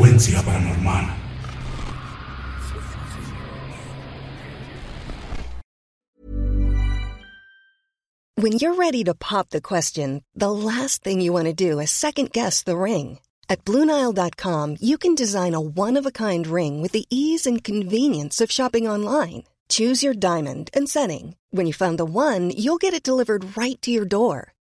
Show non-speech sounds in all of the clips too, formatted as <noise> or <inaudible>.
Frecuencia paranormal. When you're ready to pop the question, the last thing you want to do is second guess the ring. At Bluenile.com, you can design a one of a kind ring with the ease and convenience of shopping online. Choose your diamond and setting. When you find the one, you'll get it delivered right to your door.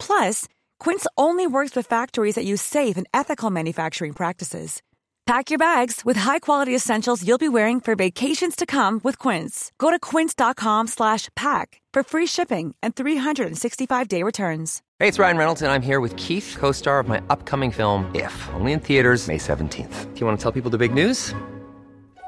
Plus, Quince only works with factories that use safe and ethical manufacturing practices. Pack your bags with high-quality essentials you'll be wearing for vacations to come with Quince. Go to quince.com/pack for free shipping and 365-day returns. Hey, it's Ryan Reynolds and I'm here with Keith, co-star of my upcoming film If, only in theaters May 17th. Do you want to tell people the big news?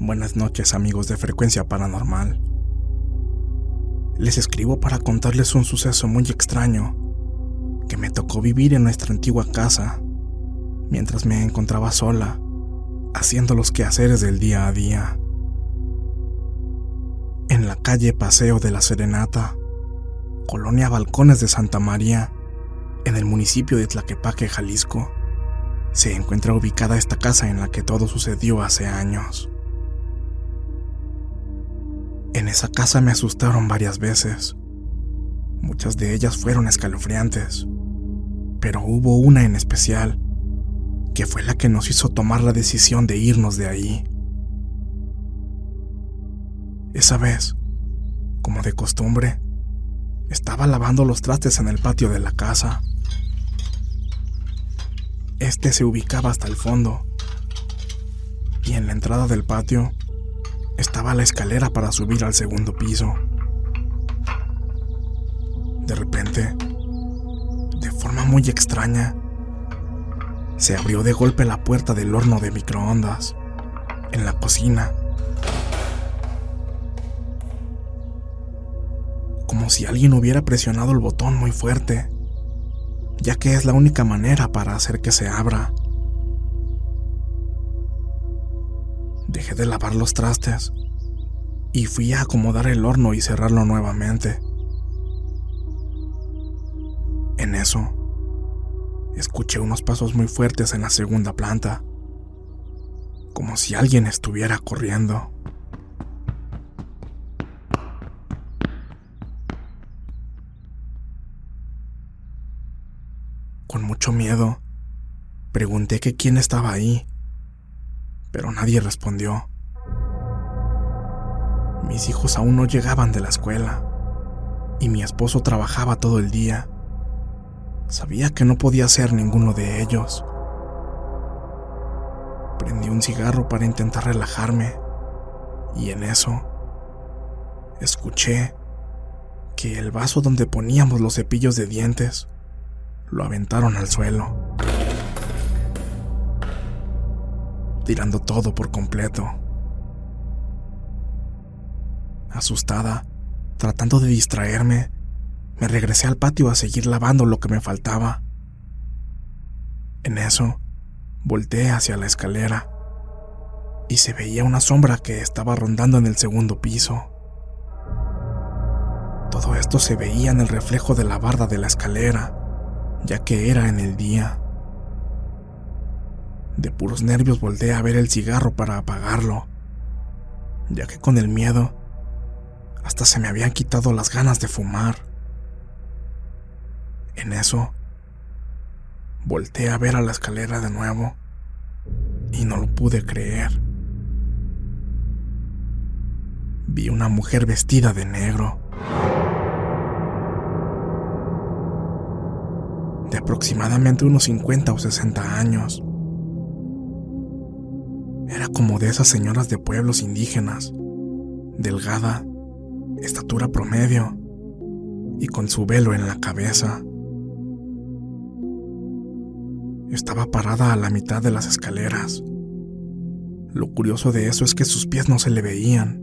Buenas noches amigos de Frecuencia Paranormal. Les escribo para contarles un suceso muy extraño que me tocó vivir en nuestra antigua casa mientras me encontraba sola, haciendo los quehaceres del día a día. En la calle Paseo de la Serenata, Colonia Balcones de Santa María, en el municipio de Tlaquepaque, Jalisco, se encuentra ubicada esta casa en la que todo sucedió hace años. En esa casa me asustaron varias veces. Muchas de ellas fueron escalofriantes, pero hubo una en especial que fue la que nos hizo tomar la decisión de irnos de ahí. Esa vez, como de costumbre, estaba lavando los trastes en el patio de la casa. Este se ubicaba hasta el fondo, y en la entrada del patio la escalera para subir al segundo piso. De repente, de forma muy extraña, se abrió de golpe la puerta del horno de microondas en la cocina. Como si alguien hubiera presionado el botón muy fuerte, ya que es la única manera para hacer que se abra. Dejé de lavar los trastes y fui a acomodar el horno y cerrarlo nuevamente. En eso, escuché unos pasos muy fuertes en la segunda planta, como si alguien estuviera corriendo. Con mucho miedo, pregunté que quién estaba ahí, pero nadie respondió. Mis hijos aún no llegaban de la escuela y mi esposo trabajaba todo el día. Sabía que no podía ser ninguno de ellos. Prendí un cigarro para intentar relajarme y en eso escuché que el vaso donde poníamos los cepillos de dientes lo aventaron al suelo, tirando todo por completo. Asustada, tratando de distraerme, me regresé al patio a seguir lavando lo que me faltaba. En eso, volteé hacia la escalera y se veía una sombra que estaba rondando en el segundo piso. Todo esto se veía en el reflejo de la barda de la escalera, ya que era en el día. De puros nervios volteé a ver el cigarro para apagarlo, ya que con el miedo hasta se me habían quitado las ganas de fumar. En eso, volteé a ver a la escalera de nuevo y no lo pude creer. vi una mujer vestida de negro. De aproximadamente unos 50 o 60 años. Era como de esas señoras de pueblos indígenas, delgada, estatura promedio y con su velo en la cabeza. Estaba parada a la mitad de las escaleras. Lo curioso de eso es que sus pies no se le veían,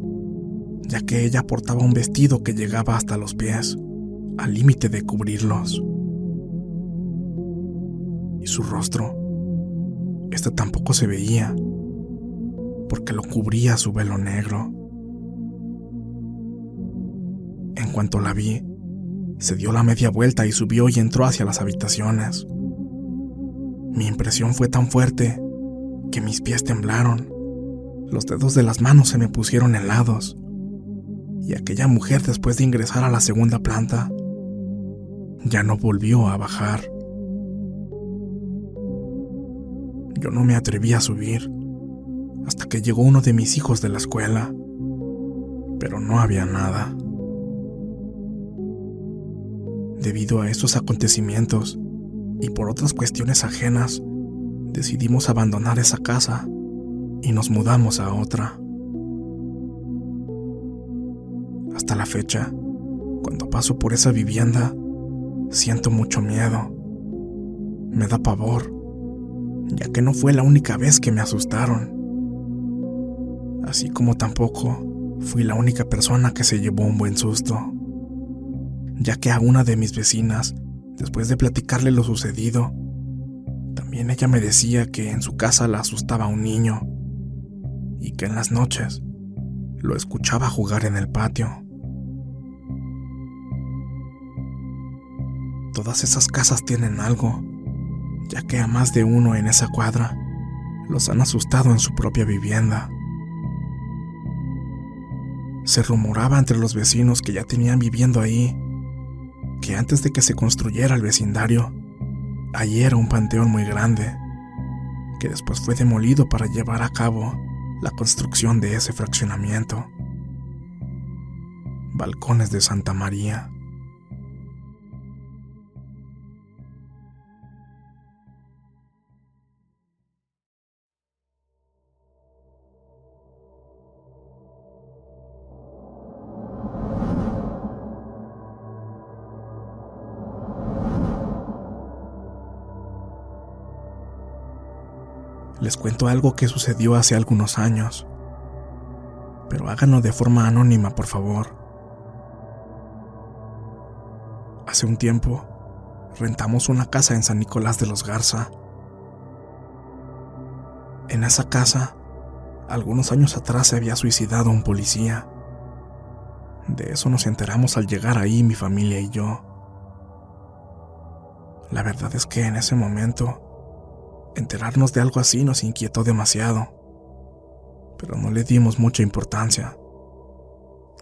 ya que ella portaba un vestido que llegaba hasta los pies, al límite de cubrirlos. Y su rostro, este tampoco se veía, porque lo cubría su velo negro. Cuanto la vi, se dio la media vuelta y subió y entró hacia las habitaciones. Mi impresión fue tan fuerte que mis pies temblaron, los dedos de las manos se me pusieron helados, y aquella mujer después de ingresar a la segunda planta ya no volvió a bajar. Yo no me atreví a subir hasta que llegó uno de mis hijos de la escuela, pero no había nada. Debido a estos acontecimientos y por otras cuestiones ajenas, decidimos abandonar esa casa y nos mudamos a otra. Hasta la fecha, cuando paso por esa vivienda, siento mucho miedo. Me da pavor, ya que no fue la única vez que me asustaron. Así como tampoco fui la única persona que se llevó un buen susto ya que a una de mis vecinas, después de platicarle lo sucedido, también ella me decía que en su casa la asustaba un niño y que en las noches lo escuchaba jugar en el patio. Todas esas casas tienen algo, ya que a más de uno en esa cuadra los han asustado en su propia vivienda. Se rumoraba entre los vecinos que ya tenían viviendo ahí que antes de que se construyera el vecindario, allí era un panteón muy grande, que después fue demolido para llevar a cabo la construcción de ese fraccionamiento. Balcones de Santa María. Les cuento algo que sucedió hace algunos años. Pero háganlo de forma anónima, por favor. Hace un tiempo, rentamos una casa en San Nicolás de los Garza. En esa casa, algunos años atrás se había suicidado un policía. De eso nos enteramos al llegar ahí mi familia y yo. La verdad es que en ese momento Enterarnos de algo así nos inquietó demasiado, pero no le dimos mucha importancia,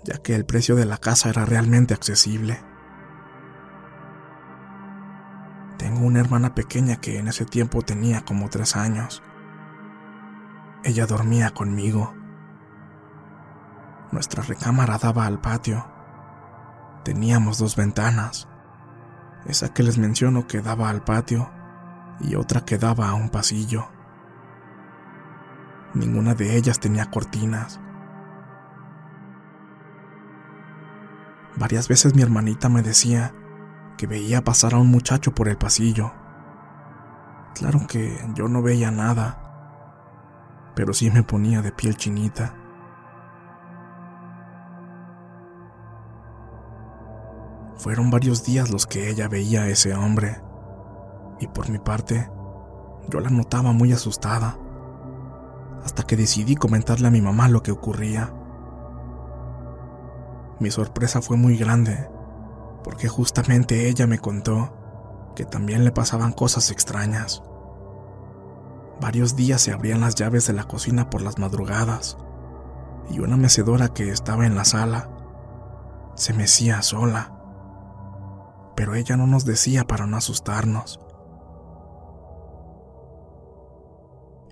ya que el precio de la casa era realmente accesible. Tengo una hermana pequeña que en ese tiempo tenía como tres años. Ella dormía conmigo. Nuestra recámara daba al patio. Teníamos dos ventanas. Esa que les menciono que daba al patio y otra que daba a un pasillo. Ninguna de ellas tenía cortinas. Varias veces mi hermanita me decía que veía pasar a un muchacho por el pasillo. Claro que yo no veía nada, pero sí me ponía de piel chinita. Fueron varios días los que ella veía a ese hombre y por mi parte, yo la notaba muy asustada, hasta que decidí comentarle a mi mamá lo que ocurría. Mi sorpresa fue muy grande, porque justamente ella me contó que también le pasaban cosas extrañas. Varios días se abrían las llaves de la cocina por las madrugadas, y una mecedora que estaba en la sala se mecía sola. Pero ella no nos decía para no asustarnos.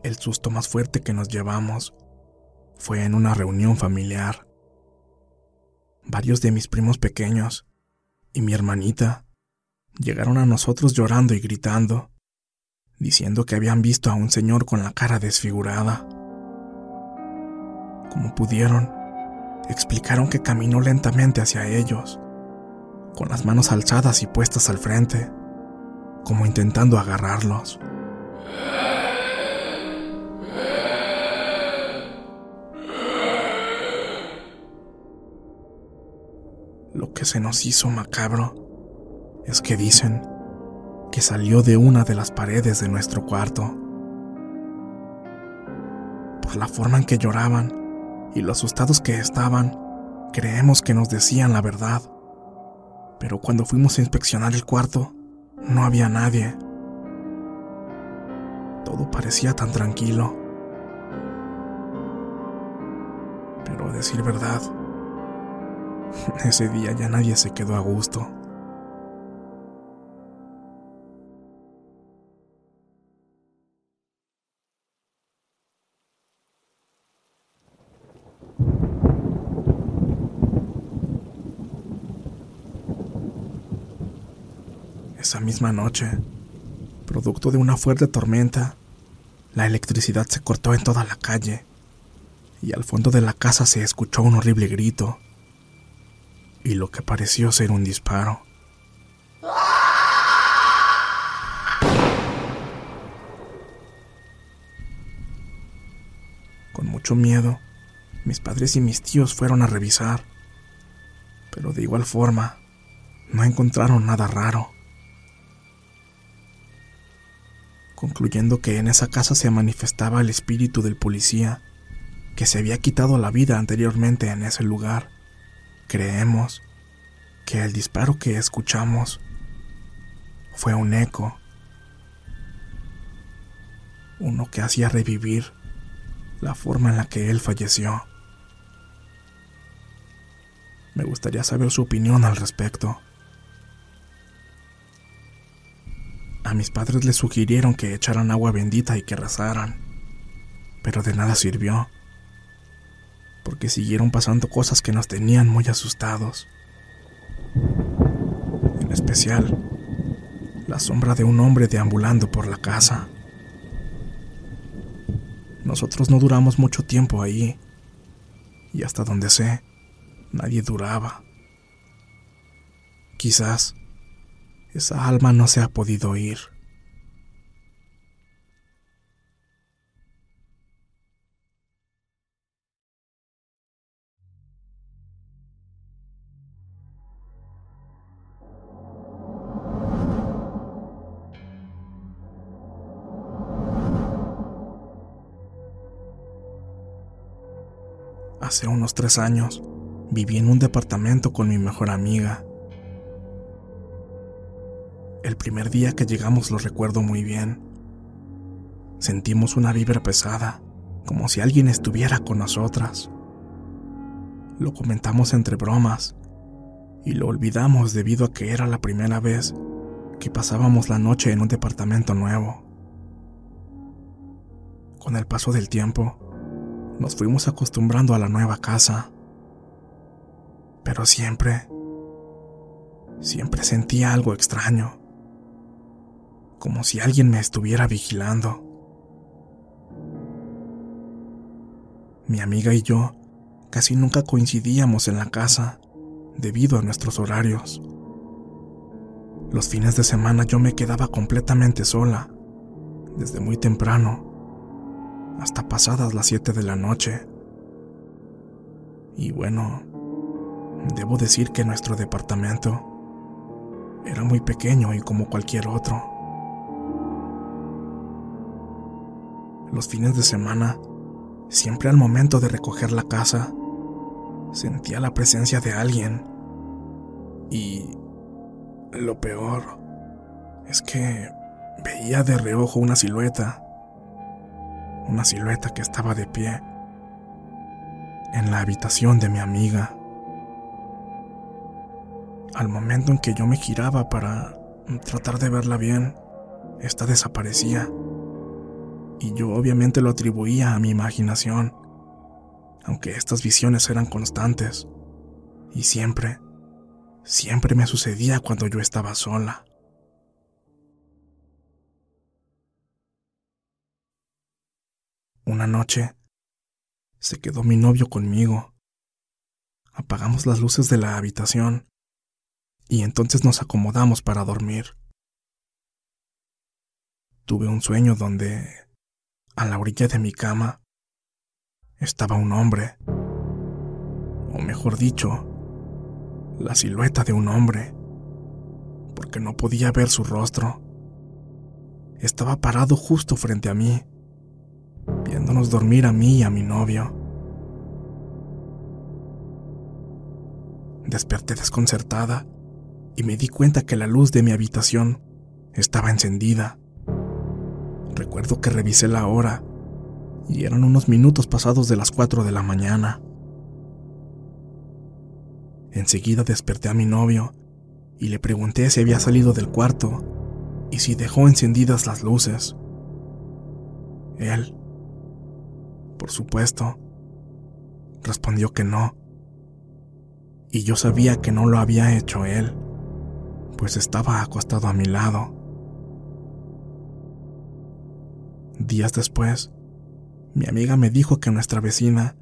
El susto más fuerte que nos llevamos fue en una reunión familiar, varios de mis primos pequeños y mi hermanita llegaron a nosotros llorando y gritando, diciendo que habían visto a un señor con la cara desfigurada. Como pudieron, explicaron que caminó lentamente hacia ellos, con las manos alzadas y puestas al frente, como intentando agarrarlos. Que se nos hizo macabro es que dicen que salió de una de las paredes de nuestro cuarto. Por la forma en que lloraban y lo asustados que estaban, creemos que nos decían la verdad. Pero cuando fuimos a inspeccionar el cuarto, no había nadie. Todo parecía tan tranquilo. Pero a decir verdad, <laughs> ese día ya nadie se quedó a gusto. Esa misma noche, producto de una fuerte tormenta, la electricidad se cortó en toda la calle y al fondo de la casa se escuchó un horrible grito y lo que pareció ser un disparo. Con mucho miedo, mis padres y mis tíos fueron a revisar, pero de igual forma, no encontraron nada raro. Concluyendo que en esa casa se manifestaba el espíritu del policía que se había quitado la vida anteriormente en ese lugar Creemos que el disparo que escuchamos fue un eco, uno que hacía revivir la forma en la que él falleció. Me gustaría saber su opinión al respecto. A mis padres les sugirieron que echaran agua bendita y que rezaran, pero de nada sirvió porque siguieron pasando cosas que nos tenían muy asustados. En especial, la sombra de un hombre deambulando por la casa. Nosotros no duramos mucho tiempo ahí, y hasta donde sé, nadie duraba. Quizás esa alma no se ha podido ir. Hace unos tres años viví en un departamento con mi mejor amiga. El primer día que llegamos lo recuerdo muy bien. Sentimos una vibra pesada, como si alguien estuviera con nosotras. Lo comentamos entre bromas y lo olvidamos debido a que era la primera vez que pasábamos la noche en un departamento nuevo. Con el paso del tiempo, nos fuimos acostumbrando a la nueva casa. Pero siempre, siempre sentía algo extraño, como si alguien me estuviera vigilando. Mi amiga y yo casi nunca coincidíamos en la casa debido a nuestros horarios. Los fines de semana yo me quedaba completamente sola, desde muy temprano hasta pasadas las 7 de la noche. Y bueno, debo decir que nuestro departamento era muy pequeño y como cualquier otro. Los fines de semana, siempre al momento de recoger la casa, sentía la presencia de alguien. Y lo peor es que veía de reojo una silueta una silueta que estaba de pie en la habitación de mi amiga. Al momento en que yo me giraba para tratar de verla bien, esta desaparecía. Y yo obviamente lo atribuía a mi imaginación, aunque estas visiones eran constantes. Y siempre, siempre me sucedía cuando yo estaba sola. Una noche, se quedó mi novio conmigo. Apagamos las luces de la habitación y entonces nos acomodamos para dormir. Tuve un sueño donde, a la orilla de mi cama, estaba un hombre, o mejor dicho, la silueta de un hombre, porque no podía ver su rostro. Estaba parado justo frente a mí, viéndonos dormir a mí y a mi novio. Desperté desconcertada y me di cuenta que la luz de mi habitación estaba encendida. Recuerdo que revisé la hora y eran unos minutos pasados de las 4 de la mañana. Enseguida desperté a mi novio y le pregunté si había salido del cuarto y si dejó encendidas las luces. Él, por supuesto, respondió que no. Y yo sabía que no lo había hecho él, pues estaba acostado a mi lado. Días después, mi amiga me dijo que nuestra vecina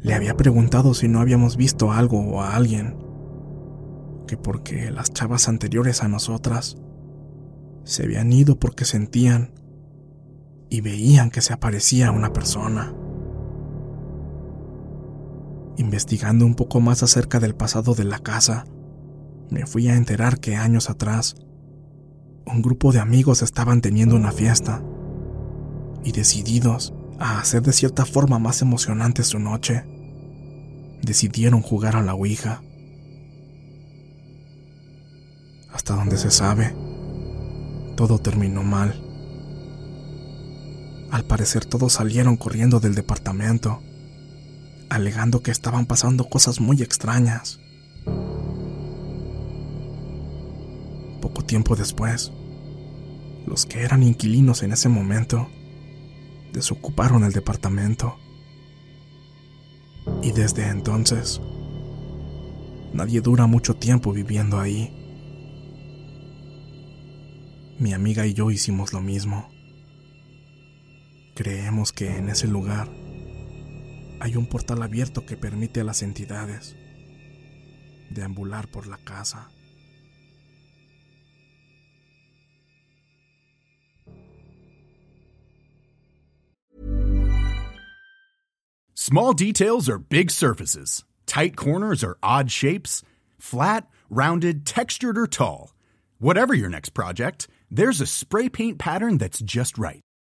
le había preguntado si no habíamos visto algo o a alguien, que porque las chavas anteriores a nosotras se habían ido porque sentían y veían que se aparecía una persona. Investigando un poco más acerca del pasado de la casa, me fui a enterar que años atrás, un grupo de amigos estaban teniendo una fiesta y decididos a hacer de cierta forma más emocionante su noche, decidieron jugar a la Ouija. Hasta donde se sabe, todo terminó mal. Al parecer todos salieron corriendo del departamento, alegando que estaban pasando cosas muy extrañas. Poco tiempo después, los que eran inquilinos en ese momento desocuparon el departamento. Y desde entonces, nadie dura mucho tiempo viviendo ahí. Mi amiga y yo hicimos lo mismo. Creemos que en ese lugar hay un portal abierto que permite a las entidades deambular por la casa. Small details are big surfaces. Tight corners are odd shapes. Flat, rounded, textured, or tall. Whatever your next project, there's a spray paint pattern that's just right.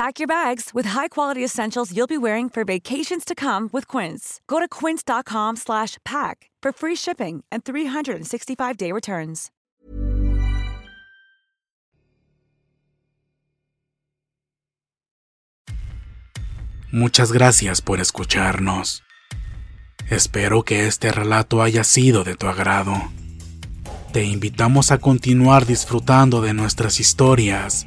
Pack your bags with high-quality essentials you'll be wearing for vacations to come with Quince. Go to quince.com slash pack for free shipping and 365-day returns. Muchas gracias por escucharnos. Espero que este relato haya sido de tu agrado. Te invitamos a continuar disfrutando de nuestras historias